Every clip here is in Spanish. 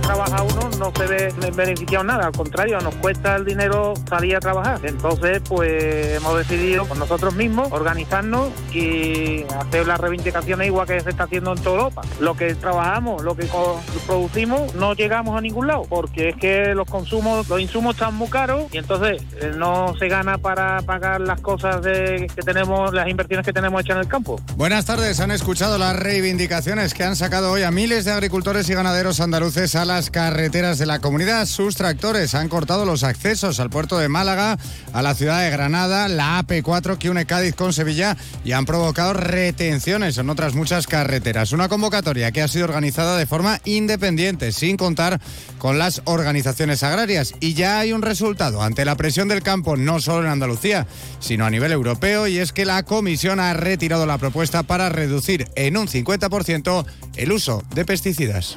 Trabaja uno no se ve beneficiado nada, al contrario, nos cuesta el dinero salir a trabajar. Entonces, pues hemos decidido con nosotros mismos organizarnos y hacer las reivindicaciones igual que se está haciendo en toda Europa. Lo que trabajamos, lo que producimos, no llegamos a ningún lado, porque es que los consumos, los insumos están muy caros y entonces eh, no se gana para pagar las cosas de, que tenemos, las inversiones que tenemos hechas en el campo. Buenas tardes, han escuchado las reivindicaciones que han sacado hoy a miles de agricultores y ganaderos andaluces a las carreteras de la comunidad. Sus tractores han cortado los accesos al puerto de Málaga, a la ciudad de Granada, la AP4 que une Cádiz con Sevilla y han provocado retenciones en otras muchas carreteras. Una convocatoria que ha sido organizada de forma independiente, sin contar con las organizaciones agrarias. Y ya hay un resultado ante la presión del campo, no solo en Andalucía, sino a nivel europeo, y es que la Comisión ha retirado la propuesta para reducir en un 50% el uso de pesticidas.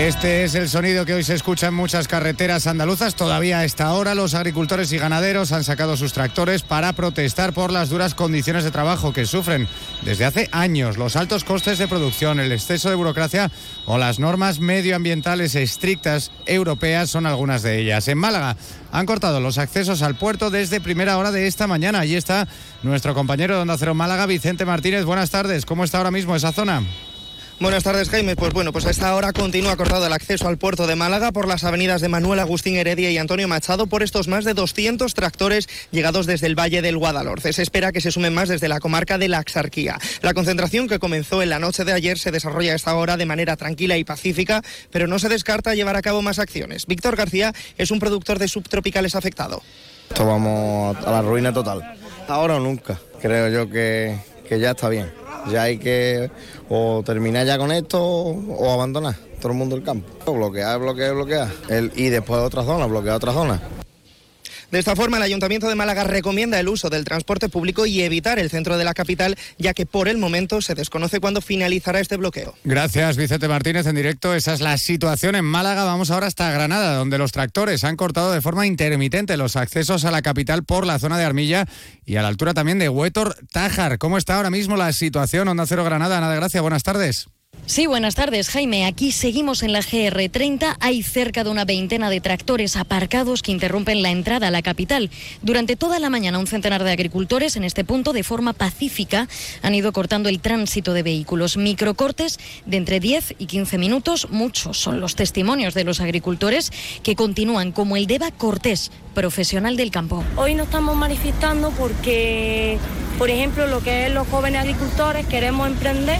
Este es el sonido que hoy se escucha en muchas carreteras andaluzas. Todavía a esta hora los agricultores y ganaderos han sacado sus tractores para protestar por las duras condiciones de trabajo que sufren desde hace años, los altos costes de producción, el exceso de burocracia o las normas medioambientales estrictas europeas son algunas de ellas. En Málaga han cortado los accesos al puerto desde primera hora de esta mañana. Allí está nuestro compañero de Onda Cero Málaga, Vicente Martínez. Buenas tardes. ¿Cómo está ahora mismo esa zona? Buenas tardes, Jaime. Pues bueno, pues a esta hora continúa cortado el acceso al puerto de Málaga por las avenidas de Manuel Agustín Heredia y Antonio Machado por estos más de 200 tractores llegados desde el Valle del Guadalhorce. Se espera que se sumen más desde la comarca de la Axarquía. La concentración que comenzó en la noche de ayer se desarrolla a esta hora de manera tranquila y pacífica, pero no se descarta llevar a cabo más acciones. Víctor García es un productor de subtropicales afectado. Esto vamos a la ruina total. Ahora o nunca. Creo yo que, que ya está bien. Ya hay que o terminar ya con esto o abandonar todo el mundo el campo. Bloquear, bloquear, bloquear. El, y después otra zona, bloquear otra zona. De esta forma, el Ayuntamiento de Málaga recomienda el uso del transporte público y evitar el centro de la capital, ya que por el momento se desconoce cuándo finalizará este bloqueo. Gracias, Vicente Martínez, en directo. Esa es la situación en Málaga. Vamos ahora hasta Granada, donde los tractores han cortado de forma intermitente los accesos a la capital por la zona de Armilla y a la altura también de Huétor Tájar. ¿Cómo está ahora mismo la situación? Onda Cero Granada, Ana de Gracia, buenas tardes. Sí, buenas tardes, Jaime. Aquí seguimos en la GR30. Hay cerca de una veintena de tractores aparcados que interrumpen la entrada a la capital. Durante toda la mañana, un centenar de agricultores en este punto, de forma pacífica, han ido cortando el tránsito de vehículos. Microcortes de entre 10 y 15 minutos. Muchos son los testimonios de los agricultores que continúan, como el de Eva Cortés, profesional del campo. Hoy nos estamos manifestando porque, por ejemplo, lo que es los jóvenes agricultores, queremos emprender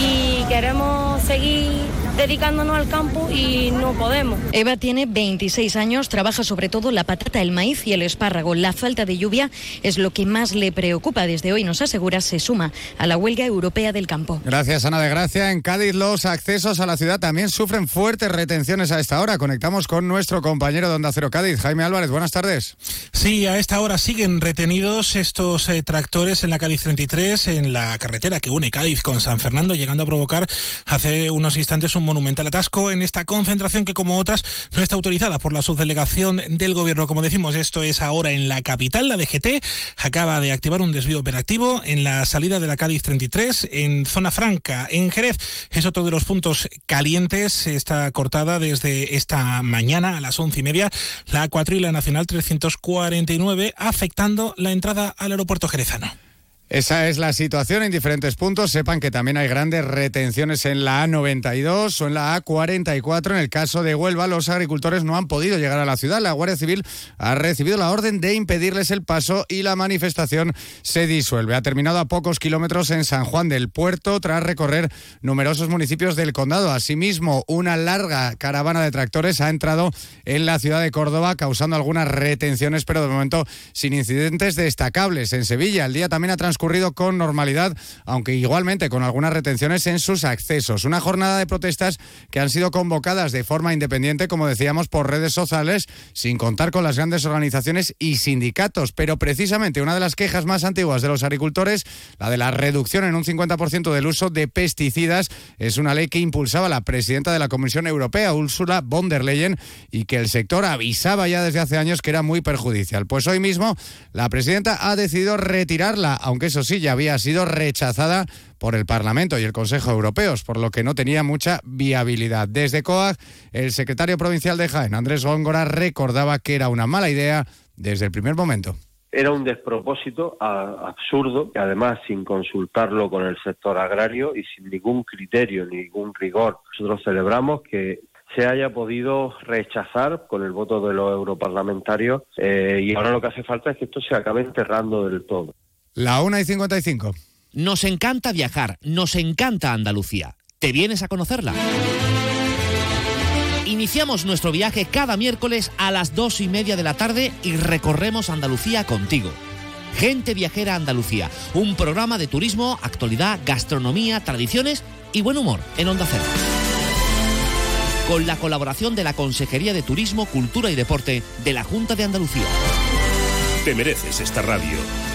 y queremos seguir dedicándonos al campo y no podemos. Eva tiene 26 años, trabaja sobre todo la patata, el maíz y el espárrago. La falta de lluvia es lo que más le preocupa. Desde hoy nos asegura se suma a la huelga europea del campo. Gracias, Ana de Gracia. En Cádiz los accesos a la ciudad también sufren fuertes retenciones a esta hora. Conectamos con nuestro compañero de Onda Cero Cádiz, Jaime Álvarez. Buenas tardes. Sí, a esta hora siguen retenidos estos eh, tractores en la Cádiz 33, en la carretera que une Cádiz con San Fernando, llegando a provocar hace unos instantes un monumental atasco en esta concentración que, como otras, no está autorizada por la subdelegación del gobierno. Como decimos, esto es ahora en la capital. La DGT acaba de activar un desvío operativo en la salida de la Cádiz 33, en zona franca, en Jerez. Es otro de los puntos calientes. Está cortada desde esta mañana a las once y media la cuatrila nacional 349, afectando la entrada al aeropuerto jerezano. Esa es la situación en diferentes puntos. Sepan que también hay grandes retenciones en la A92 o en la A44. En el caso de Huelva, los agricultores no han podido llegar a la ciudad. La Guardia Civil ha recibido la orden de impedirles el paso y la manifestación se disuelve. Ha terminado a pocos kilómetros en San Juan del Puerto tras recorrer numerosos municipios del condado. Asimismo, una larga caravana de tractores ha entrado en la ciudad de Córdoba, causando algunas retenciones, pero de momento sin incidentes destacables. En Sevilla, el día también ha transcurrido con normalidad, aunque igualmente con algunas retenciones en sus accesos. Una jornada de protestas que han sido convocadas de forma independiente, como decíamos, por redes sociales, sin contar con las grandes organizaciones y sindicatos. Pero precisamente una de las quejas más antiguas de los agricultores, la de la reducción en un 50% del uso de pesticidas, es una ley que impulsaba la presidenta de la Comisión Europea, Ursula von der Leyen, y que el sector avisaba ya desde hace años que era muy perjudicial. Pues hoy mismo la presidenta ha decidido retirarla, aunque eso sí ya había sido rechazada por el Parlamento y el Consejo Europeos, por lo que no tenía mucha viabilidad. Desde COAG, el secretario provincial de Jaén, Andrés Góngora, recordaba que era una mala idea desde el primer momento era un despropósito absurdo, y además sin consultarlo con el sector agrario y sin ningún criterio, ningún rigor. Nosotros celebramos que se haya podido rechazar con el voto de los europarlamentarios eh, y ahora lo que hace falta es que esto se acabe enterrando del todo. La 1 y 55. Nos encanta viajar, nos encanta Andalucía. ¿Te vienes a conocerla? Iniciamos nuestro viaje cada miércoles a las dos y media de la tarde y recorremos Andalucía contigo. Gente Viajera Andalucía, un programa de turismo, actualidad, gastronomía, tradiciones y buen humor en Onda Cero con la colaboración de la Consejería de Turismo, Cultura y Deporte de la Junta de Andalucía. Te mereces esta radio.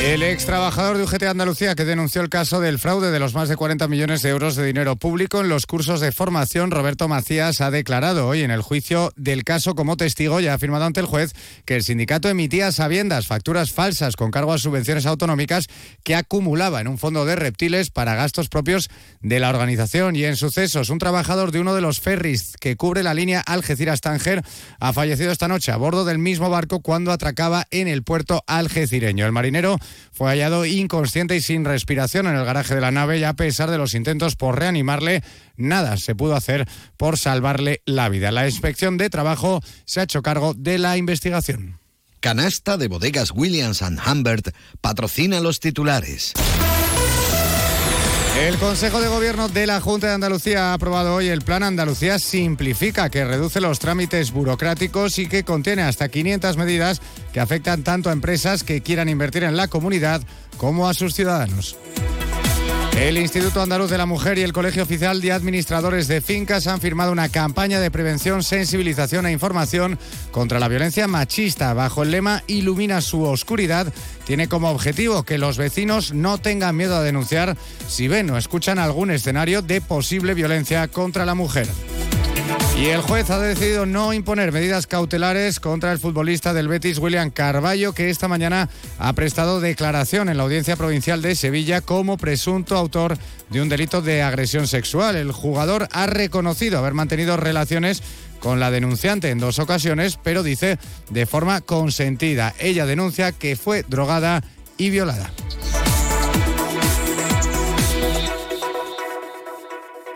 El ex trabajador de UGT Andalucía que denunció el caso del fraude de los más de 40 millones de euros de dinero público en los cursos de formación, Roberto Macías ha declarado hoy en el juicio del caso como testigo, ya ha afirmado ante el juez, que el sindicato emitía sabiendas facturas falsas con cargo a subvenciones autonómicas que acumulaba en un fondo de reptiles para gastos propios de la organización. Y en sucesos, un trabajador de uno de los ferries que cubre la línea Algeciras-Tánger ha fallecido esta noche a bordo del mismo barco cuando atracaba en el puerto algecireño. El marinero fue hallado inconsciente y sin respiración en el garaje de la nave y a pesar de los intentos por reanimarle, nada se pudo hacer por salvarle la vida. La inspección de trabajo se ha hecho cargo de la investigación. Canasta de bodegas Williams ⁇ Humbert patrocina los titulares. El Consejo de Gobierno de la Junta de Andalucía ha aprobado hoy el Plan Andalucía Simplifica, que reduce los trámites burocráticos y que contiene hasta 500 medidas que afectan tanto a empresas que quieran invertir en la comunidad como a sus ciudadanos. El Instituto Andaluz de la Mujer y el Colegio Oficial de Administradores de Fincas han firmado una campaña de prevención, sensibilización e información contra la violencia machista bajo el lema Ilumina su oscuridad. Tiene como objetivo que los vecinos no tengan miedo a denunciar si ven o escuchan algún escenario de posible violencia contra la mujer. Y el juez ha decidido no imponer medidas cautelares contra el futbolista del Betis, William Carballo, que esta mañana ha prestado declaración en la Audiencia Provincial de Sevilla como presunto autor de un delito de agresión sexual. El jugador ha reconocido haber mantenido relaciones con la denunciante en dos ocasiones, pero dice de forma consentida. Ella denuncia que fue drogada y violada.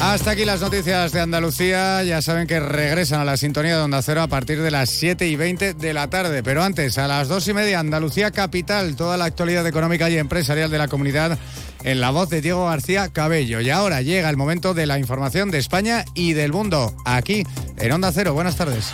Hasta aquí las noticias de Andalucía. Ya saben que regresan a la sintonía de Onda Cero a partir de las 7 y 20 de la tarde. Pero antes, a las 2 y media, Andalucía Capital, toda la actualidad económica y empresarial de la comunidad en la voz de Diego García Cabello. Y ahora llega el momento de la información de España y del mundo, aquí en Onda Cero. Buenas tardes.